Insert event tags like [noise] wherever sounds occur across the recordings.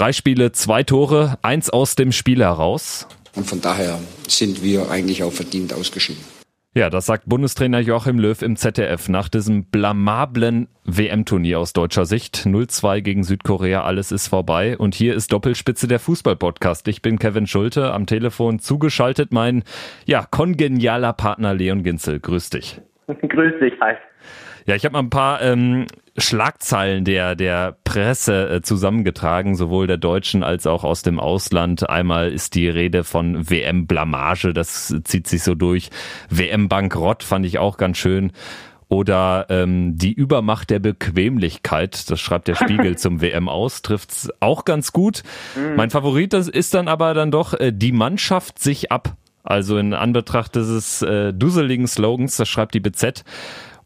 Drei Spiele, zwei Tore, eins aus dem Spiel heraus. Und von daher sind wir eigentlich auch verdient ausgeschieden. Ja, das sagt Bundestrainer Joachim Löw im ZDF nach diesem blamablen WM-Turnier aus deutscher Sicht. 0-2 gegen Südkorea, alles ist vorbei. Und hier ist Doppelspitze der Fußball-Podcast. Ich bin Kevin Schulte, am Telefon zugeschaltet mein, ja, kongenialer Partner Leon Ginzel. Grüß dich. Grüß dich, hi. Ja, ich habe mal ein paar ähm, Schlagzeilen der, der Presse äh, zusammengetragen, sowohl der deutschen als auch aus dem Ausland. Einmal ist die Rede von WM-Blamage, das zieht sich so durch. WM-Bankrott fand ich auch ganz schön. Oder ähm, die Übermacht der Bequemlichkeit, das schreibt der Spiegel [laughs] zum WM aus, trifft's auch ganz gut. Mhm. Mein Favorit ist dann aber dann doch, äh, die Mannschaft sich ab. Also in Anbetracht dieses äh, dusseligen Slogans, das schreibt die BZ,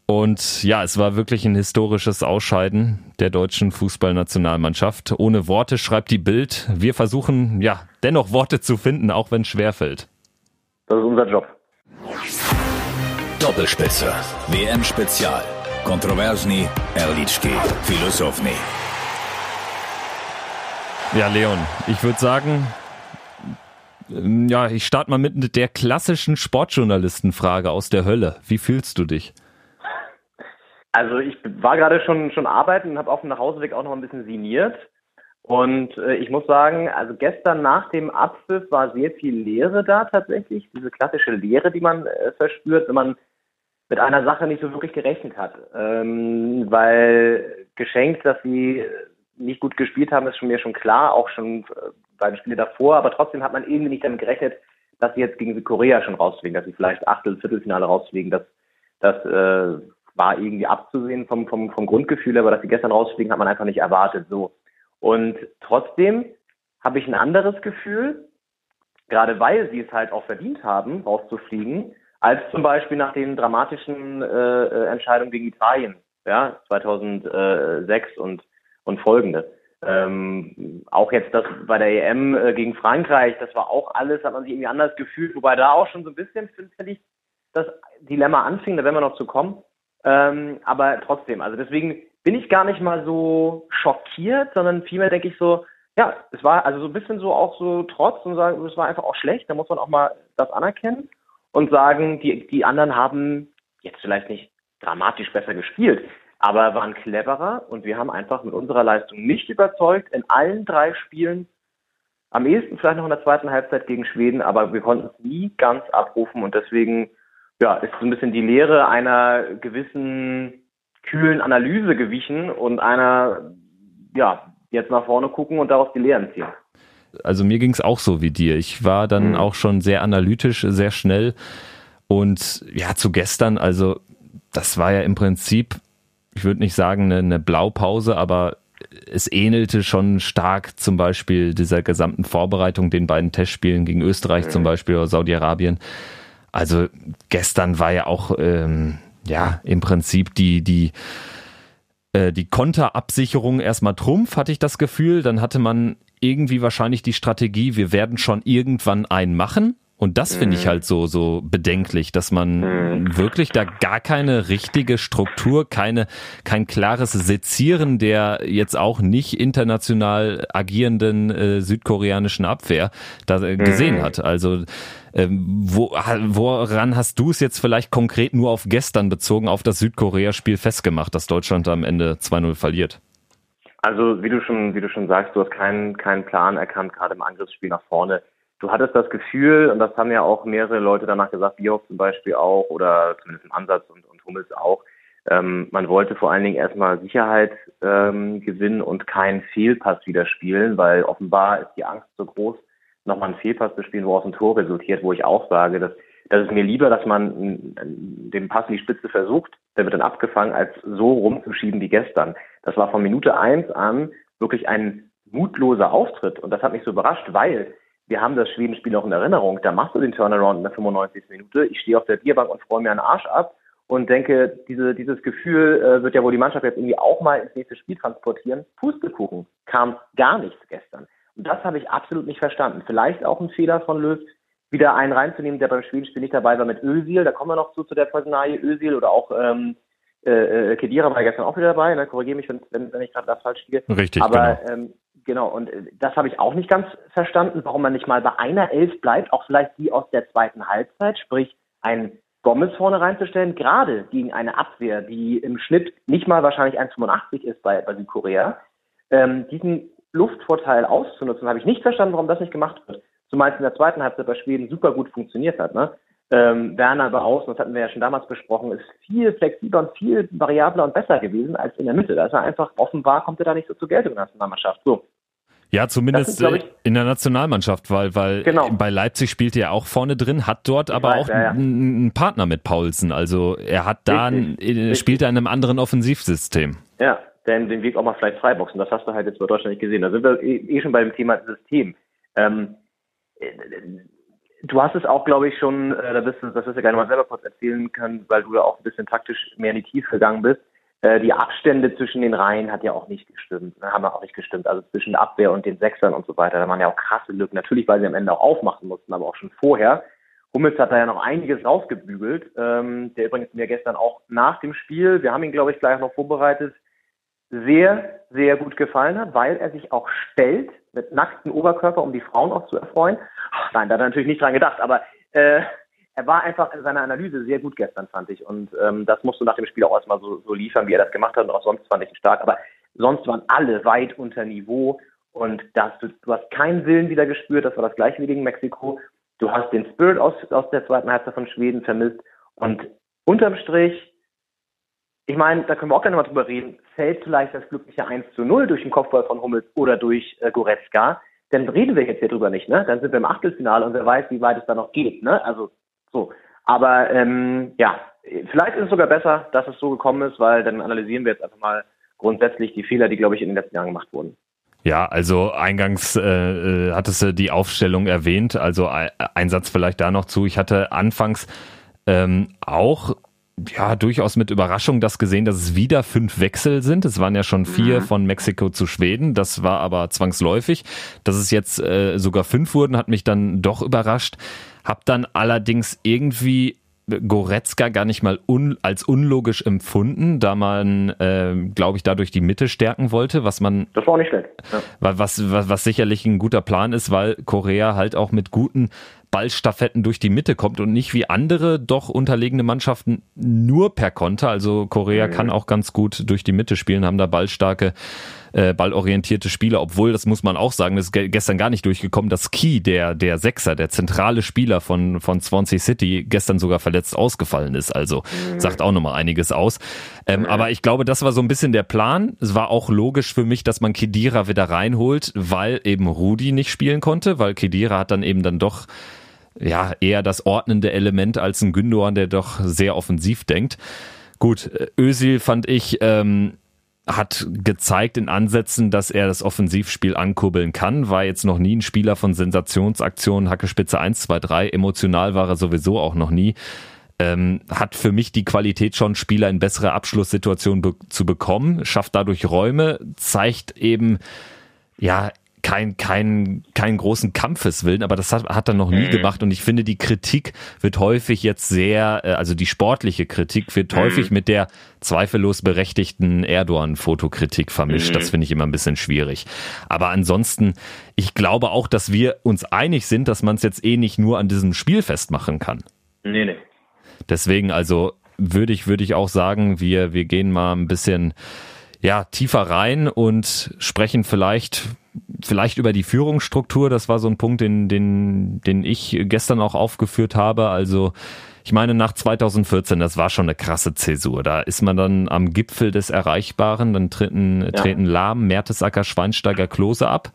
und ja, es war wirklich ein historisches Ausscheiden der deutschen Fußballnationalmannschaft. Ohne Worte schreibt die Bild. Wir versuchen ja dennoch Worte zu finden, auch wenn es schwerfällt. Das ist unser Job. Doppelspitze. WM Spezial. Kontroversni, Erlitschki, Philosophnي. Ja, Leon, ich würde sagen, ja, ich starte mal mit der klassischen Sportjournalistenfrage aus der Hölle. Wie fühlst du dich? Also ich war gerade schon schon arbeiten und habe auf dem Nachhauseweg auch noch ein bisschen siniert. Und äh, ich muss sagen, also gestern nach dem Abpfiff war sehr viel Leere da tatsächlich. Diese klassische Leere, die man äh, verspürt, wenn man mit einer Sache nicht so wirklich gerechnet hat. Ähm, weil geschenkt, dass sie nicht gut gespielt haben, ist schon mir schon klar, auch schon äh, bei den Spielen davor. Aber trotzdem hat man irgendwie nicht damit gerechnet, dass sie jetzt gegen Südkorea schon rausfliegen, dass sie vielleicht Achtel, Viertelfinale rausfliegen. Das, das äh, war irgendwie abzusehen vom, vom, vom Grundgefühl, aber dass sie gestern rausfliegen, hat man einfach nicht erwartet. So. Und trotzdem habe ich ein anderes Gefühl, gerade weil sie es halt auch verdient haben, rauszufliegen, als zum Beispiel nach den dramatischen äh, äh Entscheidungen gegen Italien, ja, 2006 und, und folgende. Ähm, auch jetzt das bei der EM äh, gegen Frankreich, das war auch alles, hat man sich irgendwie anders gefühlt, wobei da auch schon so ein bisschen, finde ich, das Dilemma anfing, da werden wir noch zu kommen. Ähm, aber trotzdem, also deswegen bin ich gar nicht mal so schockiert, sondern vielmehr denke ich so, ja, es war also so ein bisschen so auch so trotz und sagen, es war einfach auch schlecht, da muss man auch mal das anerkennen und sagen, die, die anderen haben jetzt vielleicht nicht dramatisch besser gespielt, aber waren cleverer und wir haben einfach mit unserer Leistung nicht überzeugt in allen drei Spielen. Am ehesten vielleicht noch in der zweiten Halbzeit gegen Schweden, aber wir konnten es nie ganz abrufen und deswegen ja, ist so ein bisschen die Lehre einer gewissen kühlen Analyse gewichen und einer, ja, jetzt nach vorne gucken und daraus die Lehren ziehen. Also mir ging es auch so wie dir. Ich war dann mhm. auch schon sehr analytisch, sehr schnell. Und ja, zu gestern, also das war ja im Prinzip, ich würde nicht sagen eine, eine Blaupause, aber es ähnelte schon stark zum Beispiel dieser gesamten Vorbereitung, den beiden Testspielen gegen Österreich mhm. zum Beispiel oder Saudi-Arabien. Also gestern war ja auch ähm, ja im Prinzip die die äh, die Konterabsicherung erstmal Trumpf, hatte ich das Gefühl. Dann hatte man irgendwie wahrscheinlich die Strategie, wir werden schon irgendwann einen machen. Und das finde ich mhm. halt so, so bedenklich, dass man mhm. wirklich da gar keine richtige Struktur, keine, kein klares Sezieren der jetzt auch nicht international agierenden äh, südkoreanischen Abwehr da äh, gesehen mhm. hat. Also ähm, wo, woran hast du es jetzt vielleicht konkret nur auf gestern bezogen, auf das Südkorea-Spiel festgemacht, dass Deutschland am Ende 2-0 verliert? Also wie du schon, wie du schon sagst, du hast keinen, keinen Plan erkannt, gerade im Angriffsspiel nach vorne. Du hattest das Gefühl, und das haben ja auch mehrere Leute danach gesagt, Bioff zum Beispiel auch, oder zumindest im Ansatz und, und Hummels auch, ähm, man wollte vor allen Dingen erstmal Sicherheit ähm, gewinnen und keinen Fehlpass wieder spielen, weil offenbar ist die Angst so groß, nochmal einen Fehlpass zu spielen, woraus ein Tor resultiert, wo ich auch sage, dass das ist mir lieber, dass man den Pass in die Spitze versucht, der wird dann abgefangen, als so rumzuschieben wie gestern. Das war von Minute eins an wirklich ein mutloser Auftritt und das hat mich so überrascht, weil wir haben das Schwedenspiel noch in Erinnerung. Da machst du den Turnaround in der 95. Minute. Ich stehe auf der Bierbank und freue mir einen Arsch ab und denke, diese, dieses Gefühl äh, wird ja wohl die Mannschaft jetzt irgendwie auch mal ins nächste Spiel transportieren. Pustekuchen kam gar nichts gestern. Und das habe ich absolut nicht verstanden. Vielleicht auch ein Fehler von Löw, wieder einen reinzunehmen, der beim Schwedenspiel nicht dabei war mit Özil. Da kommen wir noch zu, zu der Personalie Özil oder auch ähm, äh, äh Kedira war gestern auch wieder dabei. Ne? Korrigiere mich, wenn, wenn, wenn ich gerade das falsch liege. Richtig, Aber genau. ähm, Genau, und äh, das habe ich auch nicht ganz verstanden, warum man nicht mal bei einer Elf bleibt, auch vielleicht die aus der zweiten Halbzeit, sprich ein Gomez vorne reinzustellen, gerade gegen eine Abwehr, die im Schnitt nicht mal wahrscheinlich 1,85 ist bei, bei Südkorea. Ähm, diesen Luftvorteil auszunutzen, habe ich nicht verstanden, warum das nicht gemacht wird. Zumal es in der zweiten Halbzeit bei Schweden super gut funktioniert hat. Ne? Ähm, Werner über außen, das hatten wir ja schon damals besprochen, ist viel flexibler und viel variabler und besser gewesen als in der Mitte. Da ist er einfach offenbar, kommt er da nicht so zur Geltung in der Nationalmannschaft. So. Ja, zumindest sind, ich, in der Nationalmannschaft, weil, weil genau. bei Leipzig spielt er auch vorne drin, hat dort ich aber weiß, auch ja, ja. einen Partner mit Paulsen. Also er hat da, richtig, ein, spielt er in einem anderen Offensivsystem. Ja, denn den Weg auch mal vielleicht freiboxen. Das hast du halt jetzt bei Deutschland nicht gesehen. Da sind wir eh, eh schon bei dem Thema System. Ähm, du hast es auch, glaube ich, schon, äh, da bist du, das wirst du gerne mal selber kurz erzählen können, weil du da auch ein bisschen taktisch mehr in die Tiefe gegangen bist. Äh, die Abstände zwischen den Reihen hat ja auch nicht gestimmt, ne, haben auch nicht gestimmt. Also zwischen Abwehr und den Sechsern und so weiter, da waren ja auch krasse Lücken. Natürlich, weil sie am Ende auch aufmachen mussten, aber auch schon vorher. Hummels hat da ja noch einiges rausgebügelt, ähm, der übrigens mir gestern auch nach dem Spiel, wir haben ihn, glaube ich, gleich noch vorbereitet, sehr, sehr gut gefallen hat, weil er sich auch stellt mit nacktem Oberkörper, um die Frauen auch zu erfreuen. Ach, nein, da hat er natürlich nicht dran gedacht, aber äh, er war einfach in seiner Analyse sehr gut gestern, fand ich. Und ähm, das musst du nach dem Spiel auch erstmal so, so liefern, wie er das gemacht hat. Und auch sonst fand ich ihn stark. Aber sonst waren alle weit unter Niveau. Und das, du, du hast keinen Willen wieder gespürt. Das war das gleiche wie gegen Mexiko. Du hast den Spirit aus, aus der zweiten Halbzeit von Schweden vermisst. Und unterm Strich ich meine, da können wir auch gerne mal drüber reden, fällt vielleicht das glückliche 1 zu 0 durch den Kopfball von Hummels oder durch äh, Goretzka, dann reden wir jetzt hier drüber nicht, ne? Dann sind wir im Achtelfinale und wer weiß, wie weit es da noch geht, ne? Also so. Aber ähm, ja, vielleicht ist es sogar besser, dass es so gekommen ist, weil dann analysieren wir jetzt einfach mal grundsätzlich die Fehler, die, glaube ich, in den letzten Jahren gemacht wurden. Ja, also eingangs äh, äh hattest du die Aufstellung erwähnt, also ein Satz vielleicht da noch zu. Ich hatte anfangs ähm, auch ja, durchaus mit Überraschung das gesehen, dass es wieder fünf Wechsel sind. Es waren ja schon vier mhm. von Mexiko zu Schweden. Das war aber zwangsläufig. Dass es jetzt äh, sogar fünf wurden, hat mich dann doch überrascht. Hab dann allerdings irgendwie Goretzka gar nicht mal un, als unlogisch empfunden, da man, äh, glaube ich, dadurch die Mitte stärken wollte, was man. Das war auch nicht schlecht. Ja. Was, was, was sicherlich ein guter Plan ist, weil Korea halt auch mit guten Ballstaffetten durch die Mitte kommt und nicht wie andere doch unterlegene Mannschaften nur per Konter. Also Korea mhm. kann auch ganz gut durch die Mitte spielen, haben da ballstarke, äh, ballorientierte Spieler, obwohl, das muss man auch sagen, das ist gestern gar nicht durchgekommen, dass Key, der, der Sechser, der zentrale Spieler von, von Swansea City, gestern sogar verletzt ausgefallen ist. Also mhm. sagt auch nochmal einiges aus. Ähm, mhm. Aber ich glaube, das war so ein bisschen der Plan. Es war auch logisch für mich, dass man Kedira wieder reinholt, weil eben Rudi nicht spielen konnte, weil Kedira hat dann eben dann doch ja, eher das ordnende Element als ein Gündogan, der doch sehr offensiv denkt. Gut, Özil fand ich, ähm, hat gezeigt in Ansätzen, dass er das Offensivspiel ankurbeln kann, war jetzt noch nie ein Spieler von Sensationsaktionen, Hackespitze 1, 2, 3, emotional war er sowieso auch noch nie. Ähm, hat für mich die Qualität schon, Spieler in bessere Abschlusssituationen be zu bekommen, schafft dadurch Räume, zeigt eben, ja, kein, kein, keinen großen Kampfeswillen, aber das hat, hat er noch nie mhm. gemacht und ich finde, die Kritik wird häufig jetzt sehr, äh, also die sportliche Kritik wird mhm. häufig mit der zweifellos berechtigten Erdogan-Fotokritik vermischt. Mhm. Das finde ich immer ein bisschen schwierig. Aber ansonsten, ich glaube auch, dass wir uns einig sind, dass man es jetzt eh nicht nur an diesem Spiel festmachen kann. Nee, nee. Deswegen, also würde ich, würde ich auch sagen, wir, wir gehen mal ein bisschen ja, tiefer rein und sprechen vielleicht vielleicht über die Führungsstruktur. Das war so ein Punkt, den, den, den ich gestern auch aufgeführt habe. Also ich meine, nach 2014, das war schon eine krasse Zäsur. Da ist man dann am Gipfel des Erreichbaren, dann treten, ja. treten Lahm, Mertesacker, Schweinsteiger, Klose ab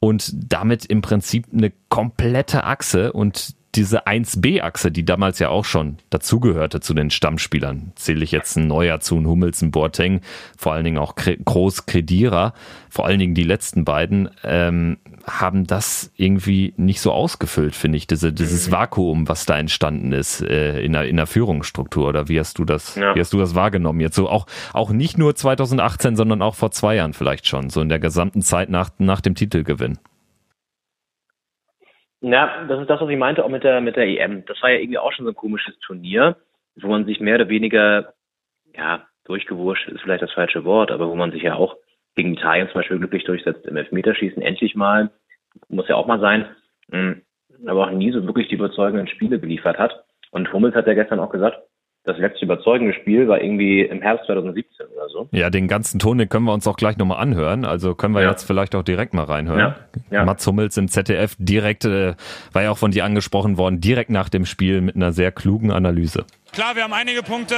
und damit im Prinzip eine komplette Achse und diese 1B-Achse, die damals ja auch schon dazugehörte zu den Stammspielern, zähle ich jetzt ein Neuer zu, ein Hummels, ein Boateng, vor allen Dingen auch Groß Kredira, vor allen Dingen die letzten beiden, ähm, haben das irgendwie nicht so ausgefüllt, finde ich, diese, dieses mhm. Vakuum, was da entstanden ist äh, in, der, in der Führungsstruktur. Oder wie hast du das, ja. wie hast du das wahrgenommen? Jetzt so auch, auch nicht nur 2018, sondern auch vor zwei Jahren vielleicht schon, so in der gesamten Zeit nach, nach dem Titelgewinn. Ja, das ist das, was ich meinte, auch mit der, mit der EM. Das war ja irgendwie auch schon so ein komisches Turnier, wo man sich mehr oder weniger, ja, durchgewurscht ist vielleicht das falsche Wort, aber wo man sich ja auch gegen Italien zum Beispiel glücklich durchsetzt im Elfmeterschießen, endlich mal, muss ja auch mal sein, hm, aber auch nie so wirklich die überzeugenden Spiele geliefert hat. Und Hummels hat ja gestern auch gesagt, das letzte überzeugende Spiel war irgendwie im Herbst 2017 oder so. Ja, den ganzen Ton, den können wir uns auch gleich nochmal anhören. Also können wir ja. jetzt vielleicht auch direkt mal reinhören. Ja. Ja. Mats Hummels im ZDF direkt, äh, war ja auch von dir angesprochen worden, direkt nach dem Spiel mit einer sehr klugen Analyse. Klar, wir haben einige Punkte,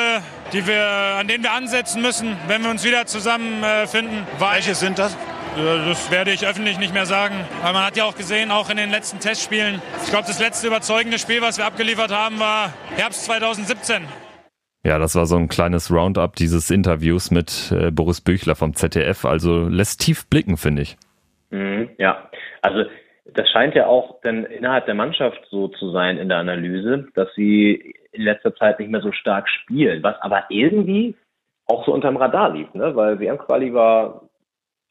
die wir, an denen wir ansetzen müssen, wenn wir uns wieder zusammenfinden. Äh, Welche sind das? Das werde ich öffentlich nicht mehr sagen. Aber man hat ja auch gesehen, auch in den letzten Testspielen. Ich glaube, das letzte überzeugende Spiel, was wir abgeliefert haben, war Herbst 2017. Ja, das war so ein kleines Roundup dieses Interviews mit äh, Boris Büchler vom ZDF. Also lässt tief blicken, finde ich. Mhm, ja, also das scheint ja auch dann innerhalb der Mannschaft so zu sein in der Analyse, dass sie in letzter Zeit nicht mehr so stark spielen, was aber irgendwie auch so unterm Radar lief, ne? weil WM-Quali war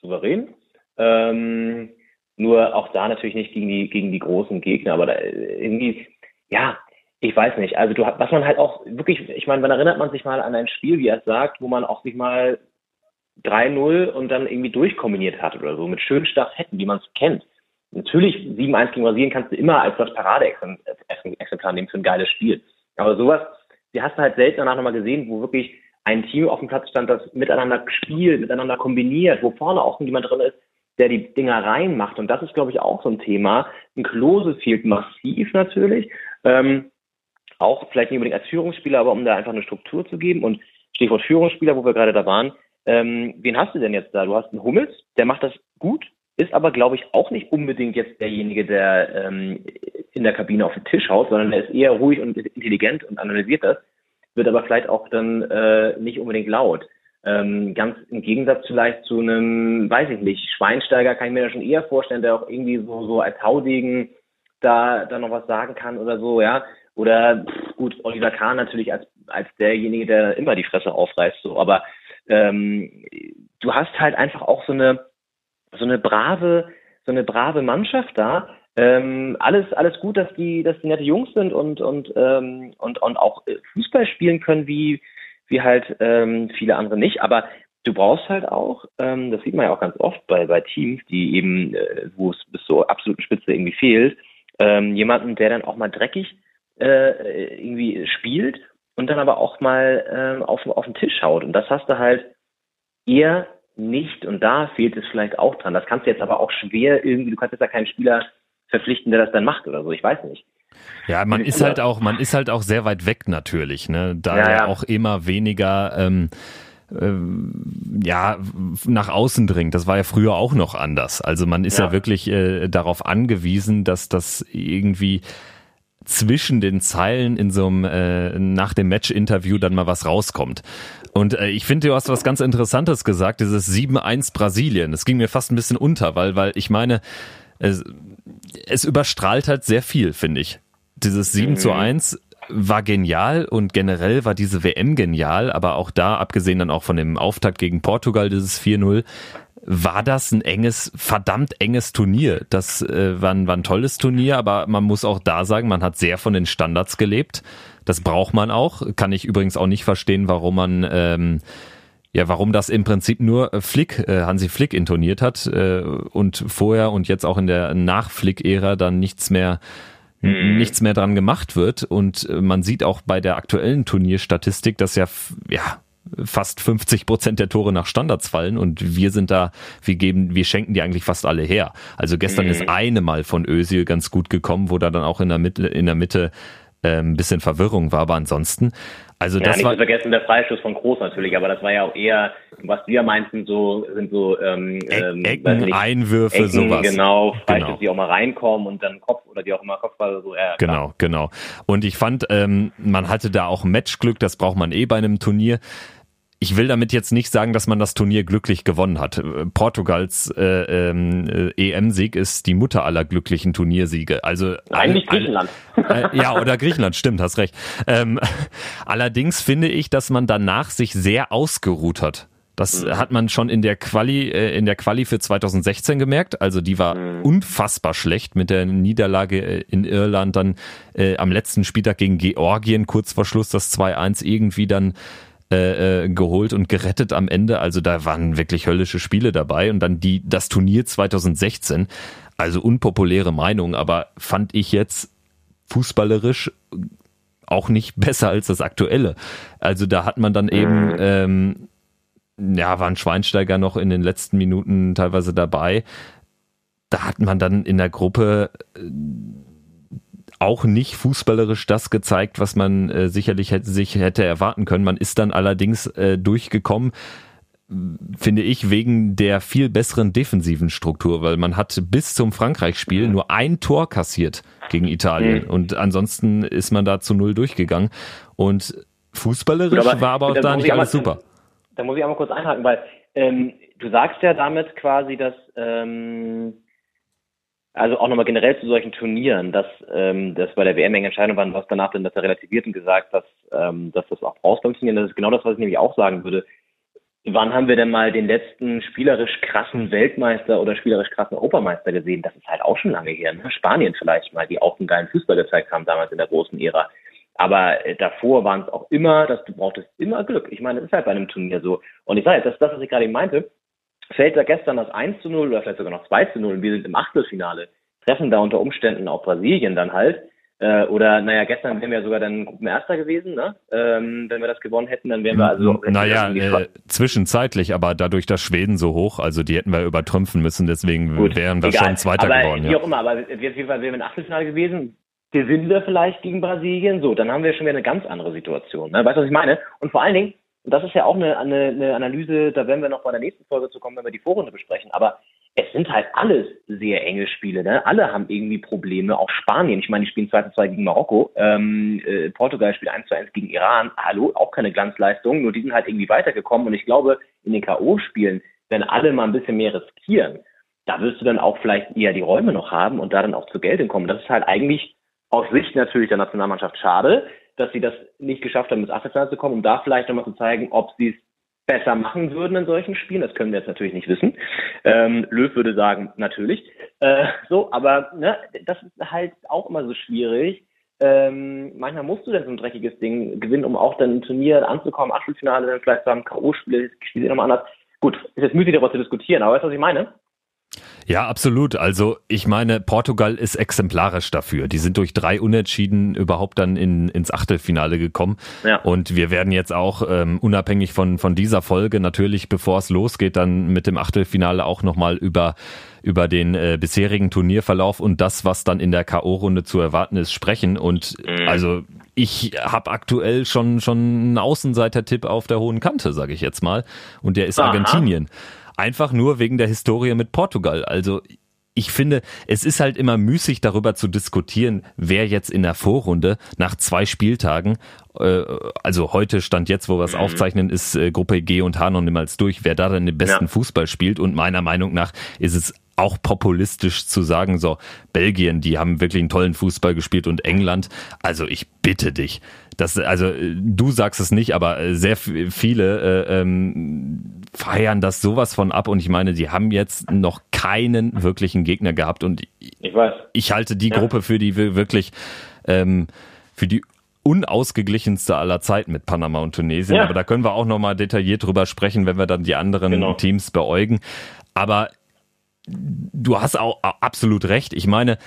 souverän. Ähm, nur auch da natürlich nicht gegen die, gegen die großen Gegner, aber da irgendwie, ja, ich weiß nicht. Also du was man halt auch wirklich, ich meine, wann erinnert man sich mal an ein Spiel, wie er es sagt, wo man auch sich mal 3-0 und dann irgendwie durchkombiniert hat oder so, mit schönen Staffetten, wie man es kennt. Natürlich 7-1 gegen Brasilien kannst du immer als das Paradeexemplar nehmen für ein geiles Spiel. Aber sowas, die hast du halt selten danach nochmal gesehen, wo wirklich ein Team auf dem Platz stand, das miteinander spielt, miteinander kombiniert, wo vorne auch jemand drin ist, der die Dinger reinmacht. Und das ist, glaube ich, auch so ein Thema. Ein Klose fehlt massiv natürlich. Ähm, auch vielleicht nicht unbedingt als Führungsspieler, aber um da einfach eine Struktur zu geben. Und Stichwort Führungsspieler, wo wir gerade da waren, ähm, wen hast du denn jetzt da? Du hast einen Hummels, der macht das gut, ist aber, glaube ich, auch nicht unbedingt jetzt derjenige, der ähm, in der Kabine auf den Tisch haut, sondern der ist eher ruhig und intelligent und analysiert das, wird aber vielleicht auch dann äh, nicht unbedingt laut. Ähm, ganz im Gegensatz vielleicht zu einem, weiß ich nicht, Schweinsteiger kann ich mir da schon eher vorstellen, der auch irgendwie so, so als Haudegen da, da noch was sagen kann oder so, ja. Oder gut, Oliver Kahn natürlich als, als derjenige, der immer die Fresse aufreißt, so, aber ähm, du hast halt einfach auch so eine so eine brave, so eine brave Mannschaft da. Ähm, alles, alles gut, dass die, dass die nette Jungs sind und und ähm, und und auch Fußball spielen können wie wie halt ähm, viele andere nicht. Aber du brauchst halt auch, ähm, das sieht man ja auch ganz oft bei bei Teams, die eben, äh, wo es bis zur absoluten Spitze irgendwie fehlt, ähm, jemanden, der dann auch mal dreckig äh, irgendwie spielt und dann aber auch mal ähm, auf, auf den Tisch haut. Und das hast du halt eher nicht. Und da fehlt es vielleicht auch dran. Das kannst du jetzt aber auch schwer irgendwie, du kannst jetzt ja keinen Spieler verpflichten, der das dann macht oder so. Ich weiß nicht. Ja, man ist halt auch, man ist halt auch sehr weit weg natürlich, ne? Da ja, ja. auch immer weniger ähm, äh, ja nach außen dringt. Das war ja früher auch noch anders. Also man ist ja, ja wirklich äh, darauf angewiesen, dass das irgendwie zwischen den Zeilen in so einem äh, nach dem Match-Interview dann mal was rauskommt. Und äh, ich finde, du hast was ganz Interessantes gesagt, dieses 7-1 Brasilien. Das ging mir fast ein bisschen unter, weil, weil ich meine, es, es überstrahlt halt sehr viel, finde ich. Dieses 7 zu 1 mhm. War genial und generell war diese WM genial, aber auch da, abgesehen dann auch von dem Auftakt gegen Portugal, dieses 4-0, war das ein enges, verdammt enges Turnier. Das äh, war, ein, war ein tolles Turnier, aber man muss auch da sagen, man hat sehr von den Standards gelebt. Das braucht man auch. Kann ich übrigens auch nicht verstehen, warum man ähm, ja, warum das im Prinzip nur Flick, äh, Hansi Flick intoniert hat äh, und vorher und jetzt auch in der Nach-Flick-Ära dann nichts mehr mhm. nichts mehr dran gemacht wird und äh, man sieht auch bei der aktuellen Turnierstatistik, dass ja ja fast 50 Prozent der Tore nach Standards fallen und wir sind da, wir geben, wir schenken die eigentlich fast alle her. Also gestern mhm. ist eine Mal von Özil ganz gut gekommen, wo da dann auch in der Mitte, in der Mitte ein bisschen Verwirrung war, aber ansonsten, also ja, das nicht war zu vergessen der Freischuss von Groß natürlich, aber das war ja auch eher, was wir meinten, so sind so ähm, ähm, Ecken, nicht, Einwürfe, Ecken, sowas. Genau, Freischuss, genau. die auch mal reinkommen und dann Kopf oder die auch immer Kopfball so. Ja, genau, genau. Und ich fand, ähm, man hatte da auch Matchglück, das braucht man eh bei einem Turnier ich will damit jetzt nicht sagen, dass man das Turnier glücklich gewonnen hat. Portugals äh, ähm, äh, EM-Sieg ist die Mutter aller glücklichen Turniersiege. Also eigentlich alle, Griechenland. Äh, ja, oder Griechenland, stimmt, hast recht. Ähm, allerdings finde ich, dass man danach sich sehr ausgeruht hat. Das mhm. hat man schon in der Quali, äh, in der Quali für 2016 gemerkt. Also die war mhm. unfassbar schlecht mit der Niederlage äh, in Irland dann äh, am letzten Spieltag gegen Georgien, kurz vor Schluss das 2-1 irgendwie dann äh, äh, geholt und gerettet am Ende. Also da waren wirklich höllische Spiele dabei. Und dann die das Turnier 2016, also unpopuläre Meinung, aber fand ich jetzt fußballerisch auch nicht [laughs] besser als das aktuelle. Also da hat man dann eben, mhm. ähm, ja, waren Schweinsteiger noch in den letzten Minuten teilweise dabei. Da hat man dann in der Gruppe äh, auch nicht fußballerisch das gezeigt, was man äh, sicherlich hätte, sich hätte erwarten können. Man ist dann allerdings äh, durchgekommen finde ich, wegen der viel besseren defensiven Struktur, weil man hat bis zum Frankreich-Spiel nur ein Tor kassiert gegen Italien mhm. und ansonsten ist man da zu null durchgegangen und fußballerisch aber, war aber auch da nicht alles super. Da muss ich einmal kurz einhaken, weil ähm, du sagst ja damit quasi, dass ähm, also auch nochmal generell zu solchen Turnieren, dass ähm, das bei der WM enge Entscheidung war, hast danach dann das relativiert und gesagt, dass, ähm, dass das auch Turnieren. Das ist genau das, was ich nämlich auch sagen würde wann haben wir denn mal den letzten spielerisch krassen Weltmeister oder spielerisch krassen Europameister gesehen? Das ist halt auch schon lange her. Ne? Spanien vielleicht mal, die auch einen geilen Fußball gezeigt haben damals in der großen Ära. Aber äh, davor waren es auch immer, dass du brauchtest immer Glück. Ich meine, das ist halt bei einem Turnier so. Und ich sage jetzt, das ist das, was ich gerade meinte. Fällt da gestern das 1 zu 0 oder vielleicht sogar noch 2 zu 0 und wir sind im Achtelfinale, treffen da unter Umständen auch Brasilien dann halt, äh, oder, naja, gestern wären wir sogar dann Gruppenerster gewesen, ne? Ähm, wenn wir das gewonnen hätten, dann wären wir also. Naja, äh, zwischenzeitlich, aber dadurch, dass Schweden so hoch, also die hätten wir übertrümpfen müssen, deswegen Gut, wären wir egal. schon Zweiter aber, geworden. Wie ja. auch immer, aber auf jeden Fall wären wir im Achtelfinale gewesen. Gewinnen wir vielleicht gegen Brasilien, so, dann haben wir schon wieder eine ganz andere Situation. Ne? Weißt du, was ich meine? Und vor allen Dingen, und das ist ja auch eine, eine, eine Analyse, da werden wir noch bei der nächsten Folge zu kommen, wenn wir die Vorrunde besprechen, aber es sind halt alles sehr enge Spiele. Ne? Alle haben irgendwie Probleme. Auch Spanien, ich meine, die spielen 2 zu 2 gegen Marokko. Ähm, äh, Portugal spielt 1 zu 1 gegen Iran. Hallo, auch keine Glanzleistung. Nur die sind halt irgendwie weitergekommen. Und ich glaube, in den K.O.-Spielen, wenn alle mal ein bisschen mehr riskieren, da wirst du dann auch vielleicht eher die Räume noch haben und da dann auch zu Geld kommen. Das ist halt eigentlich aus Sicht natürlich der Nationalmannschaft schade, dass sie das nicht geschafft haben, ins Achtelfinale zu kommen, um da vielleicht nochmal zu zeigen, ob sie es besser machen würden in solchen Spielen. Das können wir jetzt natürlich nicht wissen. Ähm, Löw würde sagen, natürlich. Äh, so, aber ne, das ist halt auch immer so schwierig. Ähm, manchmal musst du dann so ein dreckiges Ding gewinnen, um auch dann ein Turnier anzukommen, Achtelfinale, dann vielleicht haben, K.O.-Spiele, spiele nochmal anders. Gut, ist jetzt müßig darüber zu diskutieren, aber weißt du, was ich meine? Ja, absolut. Also ich meine, Portugal ist exemplarisch dafür. Die sind durch drei Unentschieden überhaupt dann in, ins Achtelfinale gekommen. Ja. Und wir werden jetzt auch ähm, unabhängig von, von dieser Folge natürlich, bevor es losgeht, dann mit dem Achtelfinale auch nochmal über über den äh, bisherigen Turnierverlauf und das, was dann in der K.O.-Runde zu erwarten ist, sprechen. Und mhm. also ich habe aktuell schon schon einen Außenseiter-Tipp auf der hohen Kante, sage ich jetzt mal. Und der ist Aha. Argentinien. Einfach nur wegen der Historie mit Portugal. Also ich finde, es ist halt immer müßig darüber zu diskutieren, wer jetzt in der Vorrunde nach zwei Spieltagen, äh, also heute stand jetzt, wo wir es mhm. aufzeichnen, ist äh, Gruppe G und H noch niemals durch, wer da dann den besten ja. Fußball spielt. Und meiner Meinung nach ist es auch populistisch zu sagen, so Belgien, die haben wirklich einen tollen Fußball gespielt und England. Also ich bitte dich, das, also du sagst es nicht, aber sehr viele äh, ähm, feiern das sowas von ab und ich meine, die haben jetzt noch keinen wirklichen Gegner gehabt und ich, weiß. ich halte die ja. Gruppe für die wirklich ähm, für die unausgeglichenste aller Zeiten mit Panama und Tunesien. Ja. Aber da können wir auch nochmal detailliert drüber sprechen, wenn wir dann die anderen genau. Teams beäugen. Aber du hast auch absolut recht. Ich meine,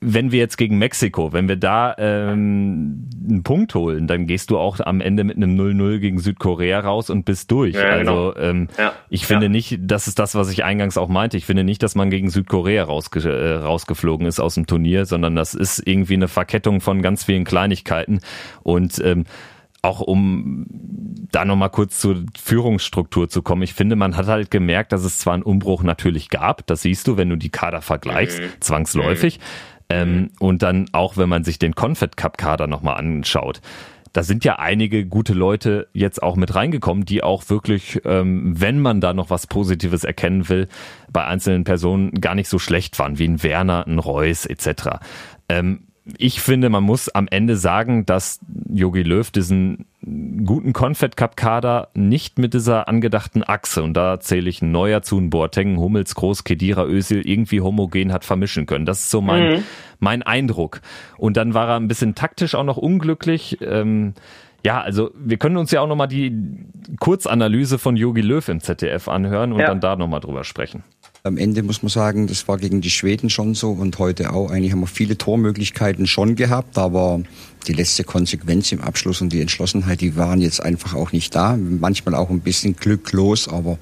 wenn wir jetzt gegen Mexiko, wenn wir da ähm, einen Punkt holen, dann gehst du auch am Ende mit einem 0-0 gegen Südkorea raus und bist durch. Ja, also genau. ähm, ja. ich finde ja. nicht, das ist das, was ich eingangs auch meinte, ich finde nicht, dass man gegen Südkorea rausge äh, rausgeflogen ist aus dem Turnier, sondern das ist irgendwie eine Verkettung von ganz vielen Kleinigkeiten und ähm, auch um da nochmal kurz zur Führungsstruktur zu kommen. Ich finde, man hat halt gemerkt, dass es zwar einen Umbruch natürlich gab, das siehst du, wenn du die Kader vergleichst, mhm. zwangsläufig. Mhm. Ähm, und dann auch, wenn man sich den Confed Cup Kader nochmal anschaut. Da sind ja einige gute Leute jetzt auch mit reingekommen, die auch wirklich, ähm, wenn man da noch was Positives erkennen will, bei einzelnen Personen gar nicht so schlecht waren, wie ein Werner, ein Reus etc. Ähm, ich finde, man muss am Ende sagen, dass Yogi Löw diesen guten Confed Cup Kader nicht mit dieser angedachten Achse und da zähle ich ein Neuer zu, ein Boateng, Hummels, Groß, Kedira, Özil irgendwie homogen hat vermischen können. Das ist so mein, mhm. mein Eindruck. Und dann war er ein bisschen taktisch auch noch unglücklich. Ähm, Ja, also wir können uns ja auch nochmal die Kurzanalyse von Yogi Löw im ZDF anhören und ja. dann da nochmal drüber sprechen. Am Ende muss man sagen, das war gegen die Schweden schon so und heute auch. Eigentlich haben wir viele Tormöglichkeiten schon gehabt, aber die letzte Konsequenz im Abschluss und die Entschlossenheit, die waren jetzt einfach auch nicht da. Manchmal auch ein bisschen glücklos, aber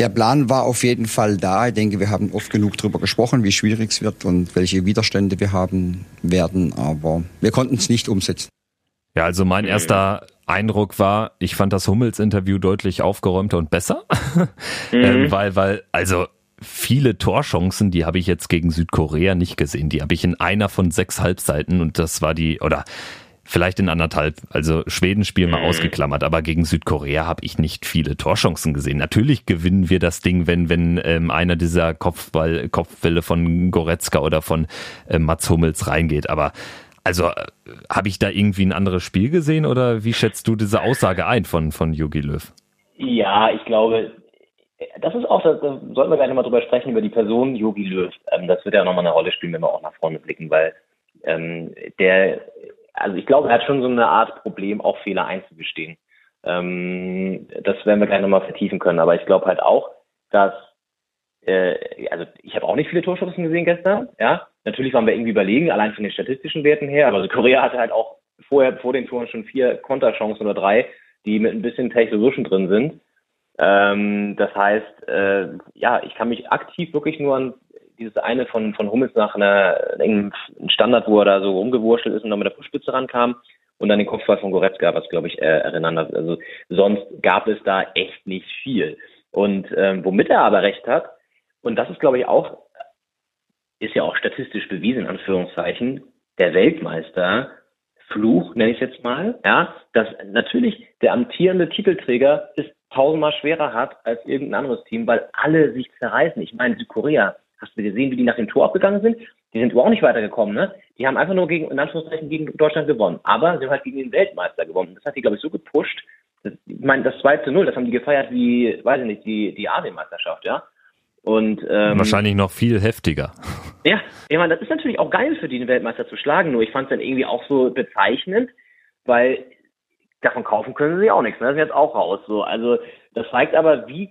der Plan war auf jeden Fall da. Ich denke, wir haben oft genug darüber gesprochen, wie schwierig es wird und welche Widerstände wir haben werden, aber wir konnten es nicht umsetzen. Ja, also mein erster Eindruck war, ich fand das Hummels-Interview deutlich aufgeräumter und besser, [laughs] mhm. ähm, weil, weil, also viele Torchancen, die habe ich jetzt gegen Südkorea nicht gesehen. Die habe ich in einer von sechs Halbseiten und das war die, oder vielleicht in anderthalb. Also Schweden-Spiel mal mhm. ausgeklammert, aber gegen Südkorea habe ich nicht viele Torchancen gesehen. Natürlich gewinnen wir das Ding, wenn wenn ähm, einer dieser Kopfball Kopfbälle von Goretzka oder von äh, Mats Hummels reingeht, aber also äh, habe ich da irgendwie ein anderes Spiel gesehen oder wie schätzt du diese Aussage ein von von Jogi Löw? Ja, ich glaube, das ist auch, da, sollten wir gleich nochmal drüber sprechen, über die Person Jogi Löw. Ähm, das wird ja nochmal eine Rolle spielen, wenn wir auch nach vorne blicken, weil ähm, der also ich glaube, er hat schon so eine Art Problem, auch Fehler einzugestehen. Ähm, das werden wir gleich nochmal vertiefen können. Aber ich glaube halt auch, dass, äh, also ich habe auch nicht viele Torchancen gesehen gestern, ja. Natürlich waren wir irgendwie überlegen, allein von den statistischen Werten her, aber also Korea hatte halt auch vorher, vor den Toren schon vier Konterchancen oder drei, die mit ein bisschen Technologischen drin sind. Ähm, das heißt, äh, ja, ich kann mich aktiv wirklich nur an dieses eine von, von Hummels nach einer, einem Standard, wo er da so rumgewurschtelt ist und dann mit der Fußspitze rankam und dann den Kopfball von Goretzka, was glaube ich äh, erinnern hat. Also sonst gab es da echt nicht viel. Und ähm, womit er aber recht hat, und das ist glaube ich auch, ist ja auch statistisch bewiesen, in Anführungszeichen, der Weltmeister Fluch, nenne ich es jetzt mal, ja, dass natürlich der amtierende Titelträger es tausendmal schwerer hat als irgendein anderes Team, weil alle sich zerreißen. Ich meine, Südkorea Hast du gesehen, wie die nach dem Tor abgegangen sind? Die sind überhaupt nicht weitergekommen, ne? Die haben einfach nur gegen, in Anführungszeichen, gegen Deutschland gewonnen. Aber sie haben halt gegen den Weltmeister gewonnen. Das hat die, glaube ich, so gepusht. Ich meine, das 2 zu 0, das haben die gefeiert wie, weiß ich nicht, die, die Asienmeisterschaft, ja? Und, ähm, Wahrscheinlich noch viel heftiger. [laughs] Ja, ich meine, das ist natürlich auch geil für die, den Weltmeister zu schlagen. Nur ich fand es dann irgendwie auch so bezeichnend, weil davon kaufen können sie auch nichts. Ne? Das ist jetzt auch raus. So. Also das zeigt aber, wie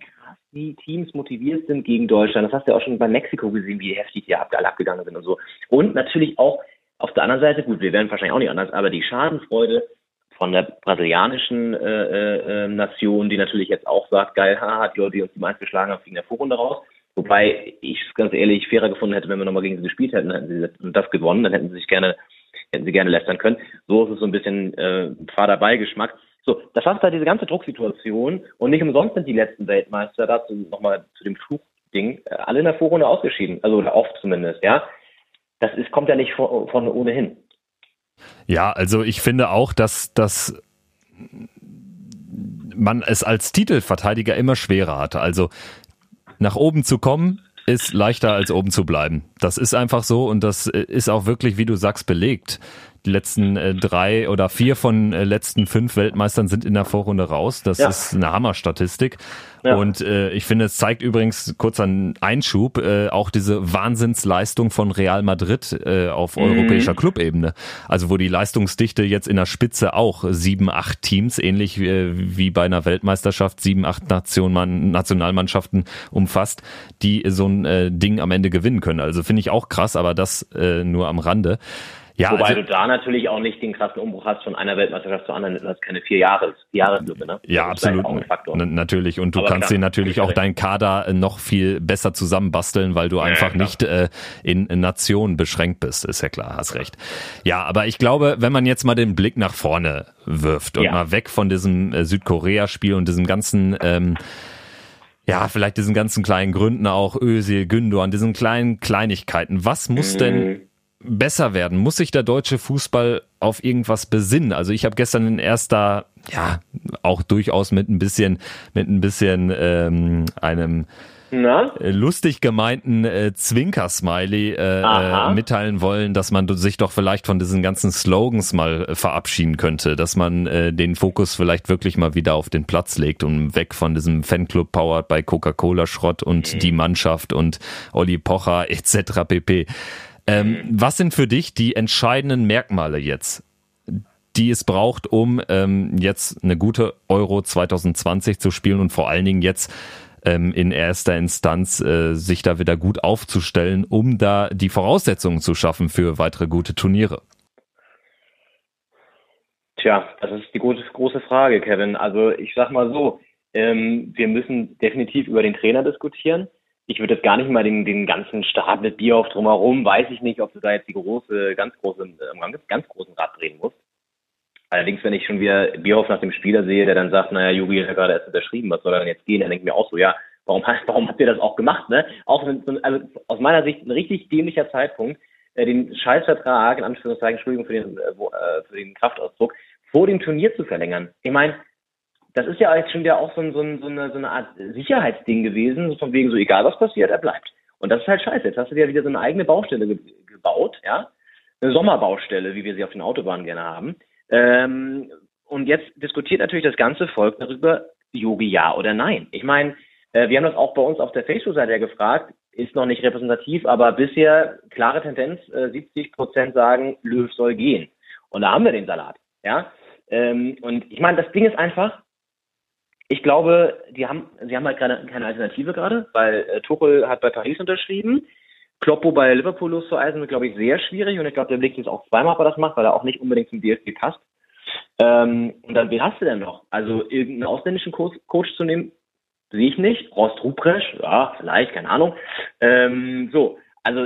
die Teams motiviert sind gegen Deutschland. Das hast du ja auch schon bei Mexiko gesehen, wie heftig die alle abgegangen sind und so. Und natürlich auch auf der anderen Seite, gut, wir werden wahrscheinlich auch nicht anders, aber die Schadenfreude von der brasilianischen äh, äh, Nation, die natürlich jetzt auch sagt, geil, ha, hat die, die uns die meist geschlagen haben, fliegen der Vorrunde raus. Wobei ich es ganz ehrlich fairer gefunden hätte, wenn wir nochmal gegen sie gespielt hätten, hätten sie das gewonnen, dann hätten sie sich gerne, hätten sie gerne lästern können. So ist es so ein bisschen äh, fader Beigeschmack. So, das heißt da diese ganze Drucksituation und nicht umsonst sind die letzten Weltmeister dazu nochmal zu dem Fluchding äh, alle in der Vorrunde ausgeschieden, also oft zumindest, ja. Das ist, kommt ja nicht von, von ohnehin. Ja, also ich finde auch, dass, dass man es als Titelverteidiger immer schwerer hatte. Also nach oben zu kommen, ist leichter als oben zu bleiben. Das ist einfach so und das äh, ist auch wirklich, wie du sagst, belegt die letzten äh, drei oder vier von äh, letzten fünf Weltmeistern sind in der Vorrunde raus. Das ja. ist eine Hammerstatistik. Ja. Und äh, ich finde, es zeigt übrigens kurzer Einschub äh, auch diese Wahnsinnsleistung von Real Madrid äh, auf mhm. europäischer Clubebene. Also wo die Leistungsdichte jetzt in der Spitze auch sieben, acht Teams, ähnlich wie, äh, wie bei einer Weltmeisterschaft, sieben, acht Nation, Nationalmannschaften umfasst, die so ein äh, Ding am Ende gewinnen können. Also finde ich auch krass, aber das äh, nur am Rande. Ja, Wobei also, du da natürlich auch nicht den krassen Umbruch hast von einer Weltmeisterschaft zur anderen, das ist keine vier Jahres, vier Jahreslücke, ne? Ja, absolut. Natürlich. Und du Aber kannst dir natürlich auch deinen Kader äh, noch viel besser zusammenbasteln, weil du ja, einfach nicht äh, in, in Nationen beschränkt bist, ist ja klar, hast recht. Ja, aber ich glaube, wenn man jetzt mal den Blick nach vorne wirft und ja. mal weg von diesem äh, Südkorea-Spiel und diesem ganzen ähm, ja, vielleicht diesen ganzen kleinen Gründen auch Özil, Gündogan, diesen kleinen Kleinigkeiten. Was muss mhm. denn besser werden? Muss sich der deutsche Fußball auf irgendwas besinnen? Also ich habe gestern in erster, ja, auch durchaus mit ein bisschen, mit ein bisschen ähm, einem na? Äh, lustig gemeinten äh, Zwinker-Smiley äh, äh, mitteilen wollen, dass man sich doch vielleicht von diesen ganzen Slogans mal äh, verabschieden könnte, dass man äh, den Fokus vielleicht wirklich mal wieder auf den Platz legt und weg von diesem Fanclub powered bei Coca-Cola Schrott und mhm. die Mannschaft und Olli Pocher etc. pp. Ähm, was sind für dich die entscheidenden Merkmale jetzt, die es braucht, um ähm, jetzt eine gute Euro 2020 zu spielen und vor allen Dingen jetzt ähm, in erster Instanz äh, sich da wieder gut aufzustellen, um da die Voraussetzungen zu schaffen für weitere gute Turniere? Tja, das ist die große, Frage, Kevin. Also ich sag mal so, ähm, wir müssen definitiv über den Trainer diskutieren. Ich würde jetzt gar nicht mal den, den ganzen Start mit Bierhoff drumherum, weiß ich nicht, ob du da jetzt die große, ganz große, äh, ganz, ganz großen Rad drehen musst. Allerdings, wenn ich schon wieder Bierhoff nach dem Spieler sehe, der dann sagt, naja, Jugi hat ja gerade erst unterschrieben, was soll er denn jetzt gehen? Dann denke ich mir auch so, ja, warum, warum habt ihr das auch gemacht, ne? Auch also aus meiner Sicht ein richtig dämlicher Zeitpunkt, äh, den Scheißvertrag, in Anführungszeichen, Entschuldigung für den, äh, äh, für den Kraftausdruck, vor dem Turnier zu verlängern. Ich meine, das ist ja jetzt schon wieder auch so, ein, so, ein, so, eine, so eine Art Sicherheitsding gewesen, von wegen so, egal was passiert, er bleibt. Und das ist halt scheiße. Jetzt hast du dir wieder so eine eigene Baustelle ge gebaut, ja? Eine Sommerbaustelle, wie wir sie auf den Autobahnen gerne haben. Ähm, und jetzt diskutiert natürlich das ganze Volk darüber, Yogi ja oder nein. Ich meine, äh, wir haben das auch bei uns auf der Facebook-Seite ja gefragt, ist noch nicht repräsentativ, aber bisher klare Tendenz, äh, 70 Prozent sagen, Löw soll gehen. Und da haben wir den Salat, ja. Ähm, und ich meine, das Ding ist einfach, ich glaube, die haben, sie haben halt keine, keine Alternative gerade, weil äh, Tuchel hat bei Paris unterschrieben. Kloppo bei Liverpool loszueisen wird, glaube ich, sehr schwierig. Und ich glaube, der blickt jetzt auch zweimal, ob er das macht, weil er auch nicht unbedingt zum DFB passt. Ähm, und dann, wen hast du denn noch? Also irgendeinen ausländischen Coach, Coach zu nehmen, sehe ich nicht. Rost Rupresch, ja, vielleicht, keine Ahnung. Ähm, so, also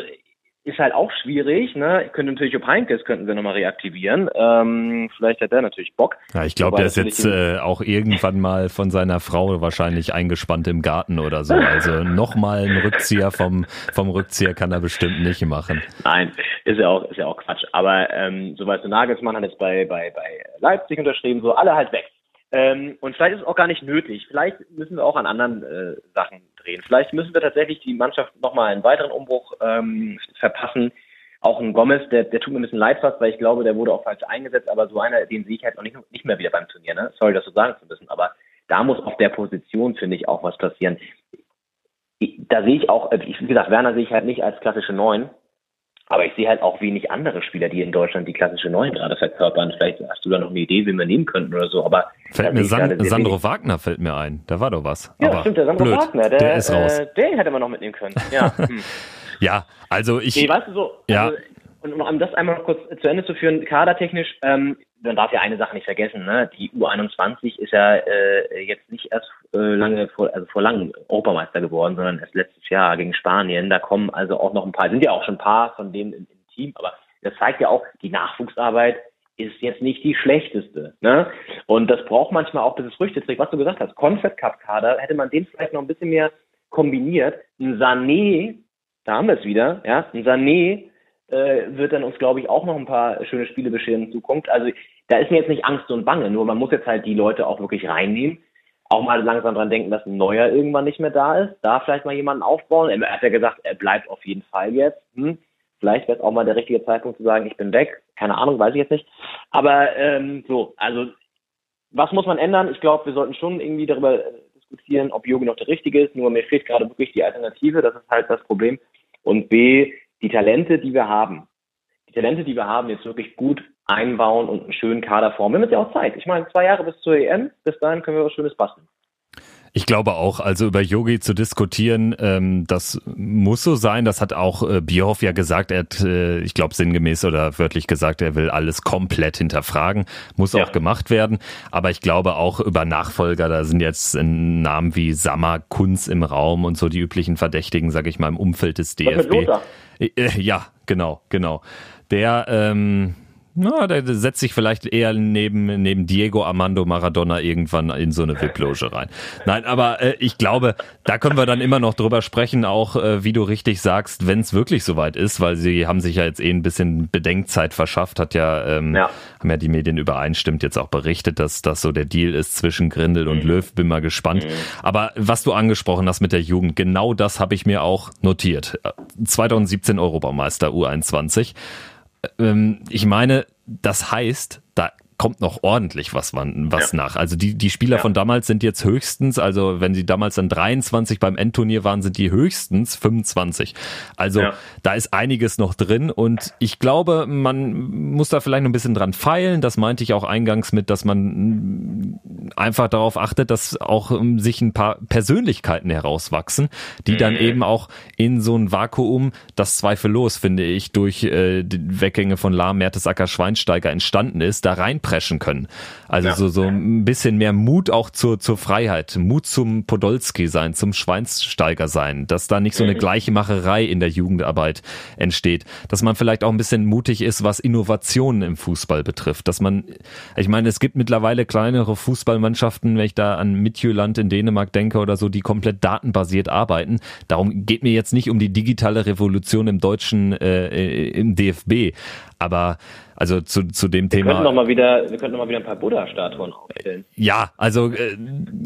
ist halt auch schwierig. Ne? Ich könnte natürlich Jupp Heynckes könnten wir nochmal reaktivieren. Ähm, vielleicht hat der natürlich Bock. Ja, ich glaube, der ist jetzt äh, auch irgendwann mal von seiner Frau wahrscheinlich eingespannt im Garten oder so. Also nochmal einen Rückzieher vom, vom Rückzieher kann er bestimmt nicht machen. Nein, ist ja auch, ist ja auch Quatsch. Aber ähm, so weißt du, Nagelsmann hat jetzt bei, bei, bei Leipzig unterschrieben, so alle halt weg. Ähm, und vielleicht ist es auch gar nicht nötig. Vielleicht müssen wir auch an anderen äh, Sachen drehen. Vielleicht müssen wir tatsächlich die Mannschaft nochmal einen weiteren Umbruch ähm, verpassen. Auch ein Gomez, der, der tut mir ein bisschen leid fast, weil ich glaube, der wurde auch falsch eingesetzt, aber so einer, den sehe ich halt auch nicht, nicht mehr wieder beim Turnier. Ne? Sorry, das so sagen zu müssen, aber da muss auf der Position, finde ich, auch was passieren. Da sehe ich auch, wie gesagt, Werner sehe ich halt nicht als klassische Neun, aber ich sehe halt auch wenig andere Spieler, die in Deutschland die klassische Neun gerade verkörpern. Vielleicht hast du da noch eine Idee, wie wir nehmen könnten oder so. Aber fällt mir San Sandro wenig. Wagner fällt mir ein. Da war doch was. Ja, aber stimmt, der Sandro blöd. Wagner, der, der ist raus. Äh, den hätte man noch mitnehmen können. Ja, [laughs] hm. ja also ich. Nee, weißt du so. Ja. Also, und um das einmal noch kurz zu Ende zu führen, kadertechnisch, ähm, man darf ja eine Sache nicht vergessen, ne? Die U21 ist ja äh, jetzt nicht erst äh, lange vor, also vor langem Europameister geworden, sondern erst letztes Jahr gegen Spanien. Da kommen also auch noch ein paar, sind ja auch schon ein paar von denen im, im Team, aber das zeigt ja auch, die Nachwuchsarbeit ist jetzt nicht die schlechteste. Ne? Und das braucht manchmal auch, bis es Früchte trägt. Was du gesagt hast, Confed Cup Kader, hätte man den vielleicht noch ein bisschen mehr kombiniert. Ein Sané, da haben wir es wieder, ja, ein Sané äh, wird dann uns, glaube ich, auch noch ein paar schöne Spiele bescheren in Zukunft. Also da ist mir jetzt nicht Angst und Bange, nur man muss jetzt halt die Leute auch wirklich reinnehmen. Auch mal langsam dran denken, dass ein neuer irgendwann nicht mehr da ist. Da vielleicht mal jemanden aufbauen. Er hat ja gesagt, er bleibt auf jeden Fall jetzt. Hm? Vielleicht wäre es auch mal der richtige Zeitpunkt zu sagen, ich bin weg. Keine Ahnung, weiß ich jetzt nicht. Aber ähm, so, also was muss man ändern? Ich glaube, wir sollten schon irgendwie darüber äh, diskutieren, ob Yogi noch der richtige ist. Nur mir fehlt gerade wirklich die Alternative. Das ist halt das Problem. Und B, die Talente, die wir haben. Die Talente, die wir haben, jetzt wirklich gut einbauen und einen schönen Kader formen. Wir haben jetzt ja auch Zeit. Ich meine, zwei Jahre bis zur EM. Bis dahin können wir was Schönes basteln. Ich glaube auch, also über Yogi zu diskutieren, ähm, das muss so sein. Das hat auch äh, Bierhoff ja gesagt. Er hat, äh, ich glaube, sinngemäß oder wörtlich gesagt, er will alles komplett hinterfragen. Muss ja. auch gemacht werden. Aber ich glaube auch über Nachfolger, da sind jetzt Namen wie Sammer, Kunz im Raum und so die üblichen Verdächtigen, sage ich mal, im Umfeld des DFB. Äh, ja, genau, genau. Der, ähm, na, der setzt sich vielleicht eher neben, neben Diego Armando Maradona irgendwann in so eine VIP-Loge rein. Nein, aber äh, ich glaube, da können wir dann immer noch drüber sprechen, auch äh, wie du richtig sagst, wenn es wirklich soweit ist, weil sie haben sich ja jetzt eh ein bisschen Bedenkzeit verschafft, hat ja, ähm, ja. haben ja die Medien übereinstimmt jetzt auch berichtet, dass das so der Deal ist zwischen Grindel und mhm. Löw. Bin mal gespannt. Mhm. Aber was du angesprochen hast mit der Jugend, genau das habe ich mir auch notiert. 2017 äh, Europaumeister U21. Ähm, ich meine, das heißt, da kommt noch ordentlich was, was ja. nach. Also die, die Spieler ja. von damals sind jetzt höchstens, also wenn sie damals dann 23 beim Endturnier waren, sind die höchstens 25. Also ja. da ist einiges noch drin und ich glaube, man muss da vielleicht noch ein bisschen dran feilen. Das meinte ich auch eingangs mit, dass man einfach darauf achtet, dass auch um, sich ein paar Persönlichkeiten herauswachsen, die mhm. dann eben auch in so ein Vakuum, das zweifellos, finde ich, durch äh, die Weggänge von Lahm, Mertesacker, Schweinsteiger entstanden ist, da reinpreschen können. Also ja. so, so ein bisschen mehr Mut auch zur, zur Freiheit, Mut zum Podolski sein, zum Schweinsteiger sein, dass da nicht so eine mhm. gleiche Macherei in der Jugendarbeit entsteht, dass man vielleicht auch ein bisschen mutig ist, was Innovationen im Fußball betrifft, dass man, ich meine, es gibt mittlerweile kleinere Fußballmannschaften, wenn ich da an Midtjylland in Dänemark denke oder so, die komplett datenbasiert arbeiten. Darum geht mir jetzt nicht um die digitale Revolution im deutschen, äh, im DFB, aber also zu, zu dem wir Thema. Könnten noch mal wieder, wir könnten noch mal wieder ein paar Buddha-Statuen aufstellen. Ja, also äh,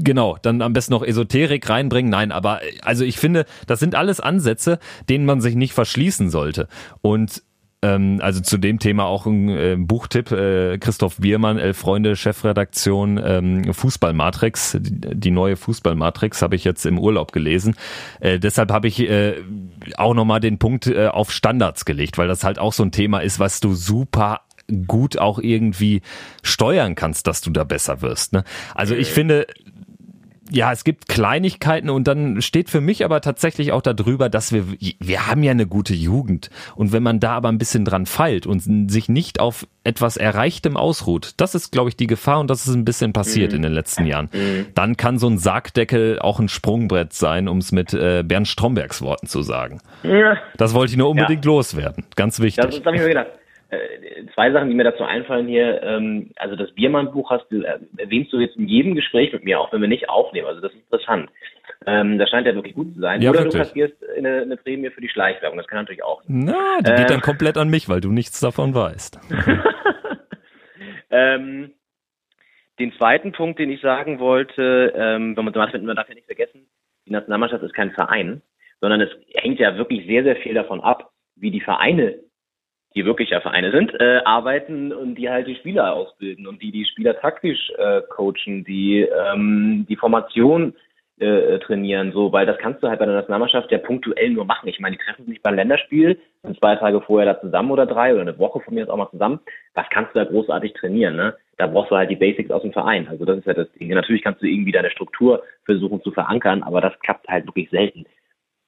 genau, dann am besten noch Esoterik reinbringen. Nein, aber also ich finde, das sind alles Ansätze, denen man sich nicht verschließen sollte. Und ähm, also zu dem Thema auch ein äh, Buchtipp, äh, Christoph Biermann, Elf Freunde, Chefredaktion, ähm, Fußballmatrix, die, die neue Fußballmatrix habe ich jetzt im Urlaub gelesen. Äh, deshalb habe ich äh, auch nochmal den Punkt äh, auf Standards gelegt, weil das halt auch so ein Thema ist, was du super gut auch irgendwie steuern kannst, dass du da besser wirst. Ne? Also ich finde, ja, es gibt Kleinigkeiten und dann steht für mich aber tatsächlich auch darüber, dass wir, wir haben ja eine gute Jugend. Und wenn man da aber ein bisschen dran feilt und sich nicht auf etwas Erreichtem ausruht, das ist, glaube ich, die Gefahr und das ist ein bisschen passiert mhm. in den letzten Jahren. Mhm. Dann kann so ein Sargdeckel auch ein Sprungbrett sein, um es mit äh, Bernd Strombergs Worten zu sagen. Ja. Das wollte ich nur unbedingt ja. loswerden. Ganz wichtig. Das, das habe ich mir gedacht. Äh, zwei Sachen, die mir dazu einfallen hier. Ähm, also das Biermann-Buch hast du, äh, erwähnst du jetzt in jedem Gespräch mit mir, auch wenn wir nicht aufnehmen. Also das ist interessant. Ähm, das scheint ja wirklich gut zu sein. Ja, Oder wirklich. du kassierst eine, eine Prämie für die Schleichwerbung. Das kann natürlich auch. Na, die ähm, geht dann komplett an mich, weil du nichts davon weißt. [laughs] ähm, den zweiten Punkt, den ich sagen wollte, ähm, wenn man, man darf ja nicht vergessen, die Nationalmannschaft ist kein Verein, sondern es hängt ja wirklich sehr, sehr viel davon ab, wie die Vereine die wirklich ja Vereine sind, äh, arbeiten und die halt die Spieler ausbilden und die die Spieler taktisch äh, coachen, die ähm, die Formation äh, trainieren, so, weil das kannst du halt bei der Nationalmannschaft ja punktuell nur machen. Ich meine, die treffen sich beim Länderspiel, sind zwei Tage vorher da zusammen oder drei oder eine Woche von mir jetzt auch mal zusammen. Was kannst du da großartig trainieren, ne? Da brauchst du halt die Basics aus dem Verein. Also das ist ja das Ding. Natürlich kannst du irgendwie deine Struktur versuchen zu verankern, aber das klappt halt wirklich selten.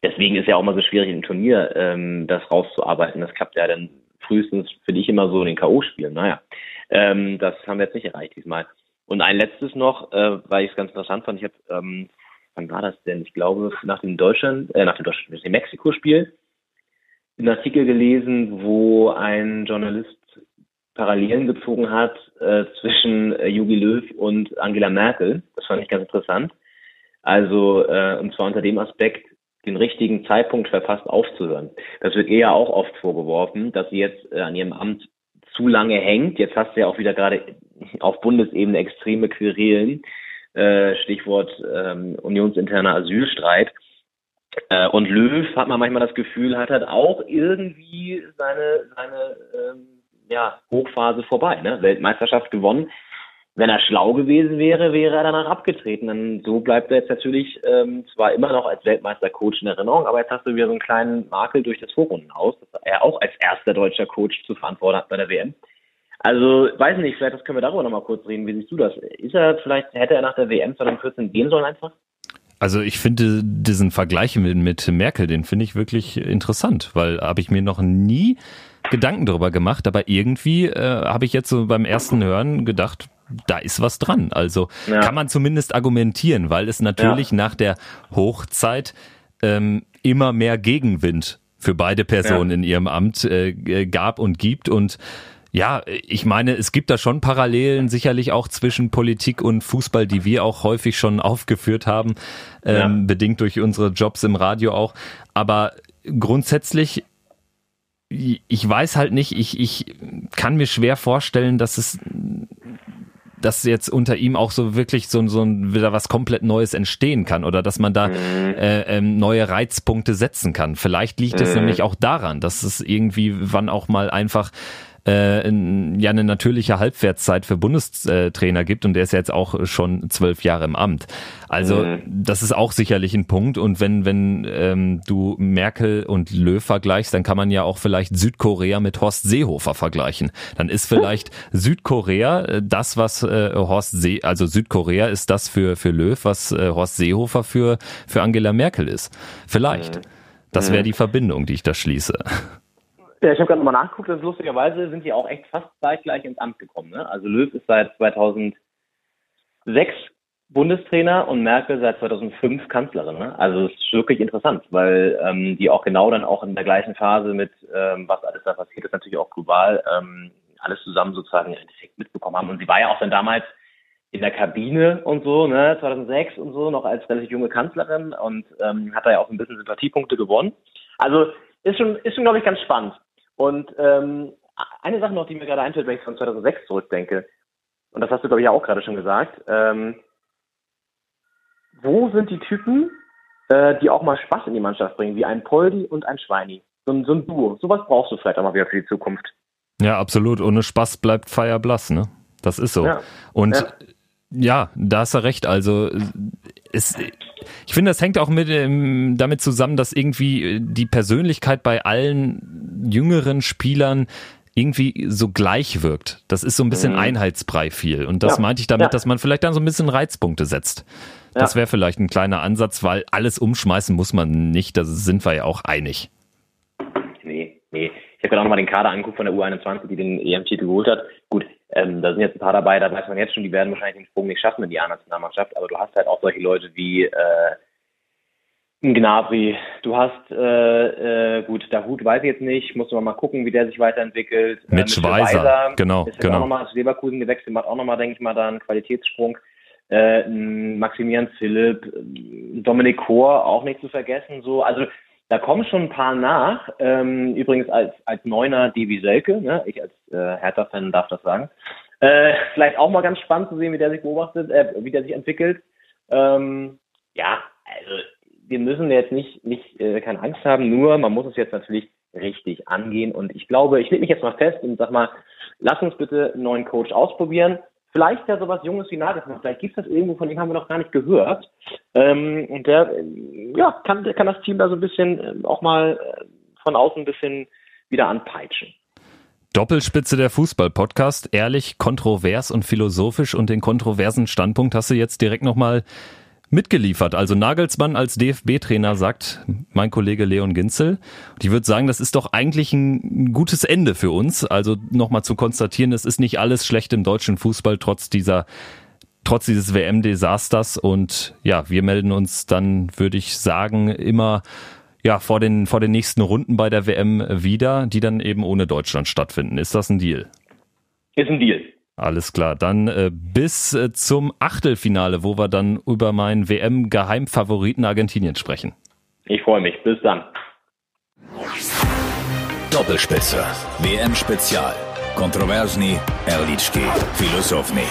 Deswegen ist ja auch mal so schwierig im Turnier ähm, das rauszuarbeiten. Das klappt ja dann frühestens für dich immer so in den K.O.-Spielen. Naja, ähm, das haben wir jetzt nicht erreicht diesmal. Und ein letztes noch, äh, weil ich es ganz interessant fand, ich habe, ähm, wann war das denn? Ich glaube, nach dem Deutschland, äh, nach dem Deutschland, dem Mexiko-Spiel, einen Artikel gelesen, wo ein Journalist Parallelen gezogen hat äh, zwischen äh, Jogi Löw und Angela Merkel. Das fand ich ganz interessant. Also, äh, und zwar unter dem Aspekt, den richtigen Zeitpunkt verpasst aufzuhören. Das wird ja auch oft vorgeworfen, dass sie jetzt äh, an ihrem Amt zu lange hängt. Jetzt hast du ja auch wieder gerade auf Bundesebene extreme Querelen, äh, Stichwort ähm, unionsinterner Asylstreit. Äh, und Löw hat man manchmal das Gefühl, hat halt auch irgendwie seine, seine ähm, ja, Hochphase vorbei. Ne? Weltmeisterschaft gewonnen, wenn er schlau gewesen wäre, wäre er danach abgetreten. Und so bleibt er jetzt natürlich ähm, zwar immer noch als Weltmeister-Coach in Erinnerung, aber jetzt hast du wieder so einen kleinen Makel durch das Vorrundenhaus, dass er auch als erster deutscher Coach zu verantworten hat bei der WM. Also, weiß nicht, vielleicht das können wir darüber nochmal kurz reden. Wie siehst du das? Ist er vielleicht, hätte er nach der WM 2014 gehen sollen einfach? Also ich finde diesen Vergleich mit, mit Merkel, den finde ich wirklich interessant, weil habe ich mir noch nie Gedanken darüber gemacht, aber irgendwie äh, habe ich jetzt so beim ersten Hören gedacht, da ist was dran. Also ja. kann man zumindest argumentieren, weil es natürlich ja. nach der Hochzeit ähm, immer mehr Gegenwind für beide Personen ja. in ihrem Amt äh, gab und gibt und ja, ich meine, es gibt da schon Parallelen sicherlich auch zwischen Politik und Fußball, die wir auch häufig schon aufgeführt haben, ähm, bedingt durch unsere Jobs im Radio auch. Aber grundsätzlich ich weiß halt nicht, ich, ich kann mir schwer vorstellen, dass es dass jetzt unter ihm auch so wirklich so, so ein, wieder was komplett Neues entstehen kann oder dass man da mhm. äh, ähm, neue Reizpunkte setzen kann. Vielleicht liegt es mhm. nämlich auch daran, dass es irgendwie wann auch mal einfach äh, ja eine natürliche Halbwertszeit für Bundestrainer gibt und der ist ja jetzt auch schon zwölf Jahre im Amt. Also mhm. das ist auch sicherlich ein Punkt und wenn wenn ähm, du Merkel und Löw vergleichst, dann kann man ja auch vielleicht Südkorea mit Horst Seehofer vergleichen. Dann ist vielleicht [laughs] Südkorea äh, das, was äh, Horst See, also Südkorea ist das für für Löw, was äh, Horst Seehofer für für Angela Merkel ist. Vielleicht. Mhm. Das wäre mhm. die Verbindung, die ich da schließe. Ja, ich habe gerade nochmal nachgeguckt, dass lustigerweise sind die auch echt fast zeitgleich ins Amt gekommen. Ne? Also Löw ist seit 2006 Bundestrainer und Merkel seit 2005 Kanzlerin. Ne? Also es ist wirklich interessant, weil ähm, die auch genau dann auch in der gleichen Phase mit, ähm, was alles da passiert ist, natürlich auch global, ähm, alles zusammen sozusagen im Endeffekt mitbekommen haben. Und sie war ja auch dann damals in der Kabine und so, ne, 2006 und so, noch als relativ junge Kanzlerin und ähm, hat da ja auch ein bisschen Sympathiepunkte gewonnen. Also ist schon, ist schon, glaube ich, ganz spannend. Und ähm, eine Sache noch, die mir gerade einfällt, wenn ich von 2006 zurückdenke, und das hast du, glaube ich, auch gerade schon gesagt, ähm, wo sind die Typen, äh, die auch mal Spaß in die Mannschaft bringen, wie ein Poldi und ein Schweini? So ein, so ein Duo. Sowas brauchst du vielleicht auch mal wieder für die Zukunft. Ja, absolut. Ohne Spaß bleibt Feier blass, ne? Das ist so. Ja. Und ja. ja, da hast du recht. Also es, ich finde, das hängt auch mit ähm, damit zusammen, dass irgendwie die Persönlichkeit bei allen jüngeren Spielern irgendwie so gleich wirkt. Das ist so ein bisschen mhm. Einheitsbrei viel. Und das ja. meinte ich damit, ja. dass man vielleicht dann so ein bisschen Reizpunkte setzt. Das wäre vielleicht ein kleiner Ansatz, weil alles umschmeißen muss man nicht. Da sind wir ja auch einig. Nee, nee. Ich habe gerade auch nochmal den Kader angeguckt von der U21, die den EM-Titel geholt hat. Gut, ähm, da sind jetzt ein paar dabei, da weiß man jetzt schon, die werden wahrscheinlich den Sprung nicht schaffen in die A-Nationalmannschaft, aber du hast halt auch solche Leute wie äh, Gnabry, du hast, äh, äh, gut, Dahut weiß ich jetzt nicht, muss man mal gucken, wie der sich weiterentwickelt. Mit, äh, Schweizer, Weiser, genau, ist genau. auch nochmal zu Leverkusen gewechselt, macht auch nochmal, denke ich mal, da einen Qualitätssprung. Äh, Maximilian Philipp, Dominik Kor, auch nicht zu vergessen, so, also da kommen schon ein paar nach. Ähm, übrigens als, als Neuner Devi Selke, ne? ich als äh, Hertha-Fan darf das sagen. Äh, vielleicht auch mal ganz spannend zu sehen, wie der sich beobachtet, äh, wie der sich entwickelt. Ähm, ja, also wir müssen jetzt nicht, nicht äh, keine Angst haben, nur man muss es jetzt natürlich richtig angehen. Und ich glaube, ich lege mich jetzt mal fest und sag mal, lass uns bitte einen neuen Coach ausprobieren vielleicht ja sowas Junges wie Nagelsmann. Vielleicht gibt es das irgendwo, von dem haben wir noch gar nicht gehört. Ähm, und der, ja, kann, kann das Team da so ein bisschen äh, auch mal äh, von außen ein bisschen wieder anpeitschen. Doppelspitze der Fußball-Podcast, ehrlich, kontrovers und philosophisch und den kontroversen Standpunkt hast du jetzt direkt nochmal mitgeliefert. Also Nagelsmann als DFB-Trainer sagt mein Kollege Leon Ginzel. Und ich würde sagen, das ist doch eigentlich ein gutes Ende für uns. Also nochmal zu konstatieren, es ist nicht alles schlecht im deutschen Fußball, trotz dieser trotz dieses WM-Desasters. Und ja, wir melden uns dann, würde ich sagen, immer ja, vor den, vor den nächsten Runden bei der WM wieder, die dann eben ohne Deutschland stattfinden. Ist das ein Deal? Ist ein Deal. Alles klar, dann äh, bis äh, zum Achtelfinale, wo wir dann über meinen WM-Geheimfavoriten Argentinien sprechen. Ich freue mich. Bis dann. Doppelspitze. WM-Spezial. Kontroversni, Erlitschki, Filosofni.